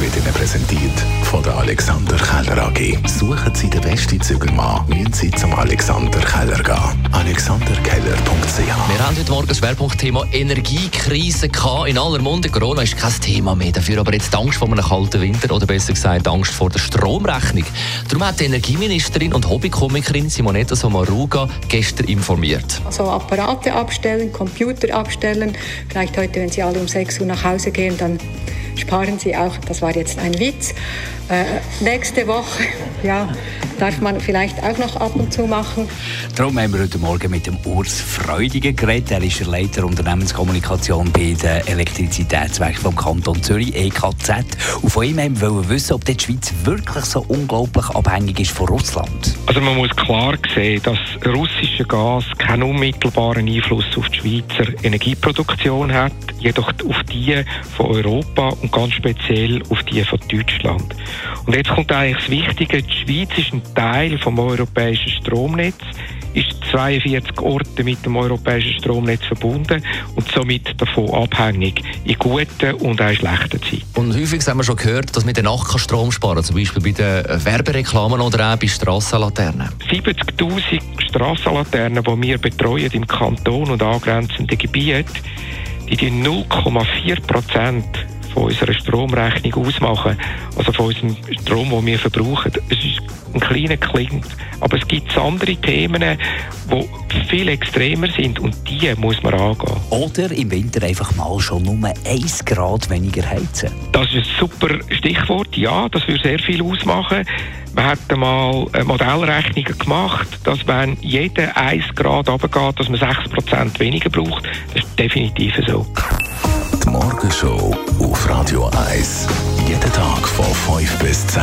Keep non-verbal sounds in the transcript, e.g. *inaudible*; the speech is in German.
wird Ihnen präsentiert von der Alexander Keller AG. Suchen Sie den besten Zügelmann, müssen Sie zum Alexander Keller gehen. alexanderkeller.ch Wir haben heute Morgen das Schwerpunktthema Energiekrise gehabt. In aller Munde. Corona ist kein Thema mehr. Dafür aber jetzt Angst vor einem kalten Winter oder besser gesagt Angst vor der Stromrechnung. Darum hat die Energieministerin und Hobbykomikerin Simonetta Sommaruga gestern informiert. Also Apparate abstellen, Computer abstellen. Vielleicht heute, wenn Sie alle um 6 Uhr nach Hause gehen, dann sparen Sie auch, das war jetzt ein Witz. Äh, nächste Woche, *laughs* ja, darf man vielleicht auch noch ab und zu machen. Darum haben wir heute Morgen mit dem Urs Freudiger geredet. Er ist der Leiter Unternehmenskommunikation bei den Elektrizitätswerken vom Kanton Zürich, EKZ. Und von ihm haben wir wissen, ob die Schweiz wirklich so unglaublich abhängig ist von Russland. Also man muss klar sehen, dass russische Gas keinen unmittelbaren Einfluss auf die Schweizer Energieproduktion hat, jedoch auf die von Europa und ganz speziell auf die von Deutschland. Und jetzt kommt eigentlich das Wichtige, die Schweiz ist ein Teil vom europäischen Stromnetz, ist 42 Orte mit dem europäischen Stromnetz verbunden und somit davon abhängig, in guten und auch in schlechten Zeiten. Und häufig haben wir schon gehört, dass man den Nacht Strom sparen kann, zum Beispiel bei den Werbereklamen oder auch bei Strassenlaternen. 70'000 Strassenlaternen, die wir betreuen im Kanton und angrenzenden Gebieten, die die 0,4 Prozent von unserer Stromrechnung ausmachen, also von unserem Strom, den wir verbrauchen. Es ist ein kleiner Klingt, aber es gibt andere Themen, die viel extremer sind und die muss man angehen. Oder im Winter einfach mal schon nur 1 Grad weniger heizen. Das ist ein super Stichwort. Ja, das würde sehr viel ausmachen. Wir hatten mal Modellrechnungen gemacht, dass wenn jeder 1 Grad runtergeht, dass man 6% weniger braucht. Das ist definitiv so. Die Morgenshow auf Radio 1. Jeden Tag von 5 bis 10.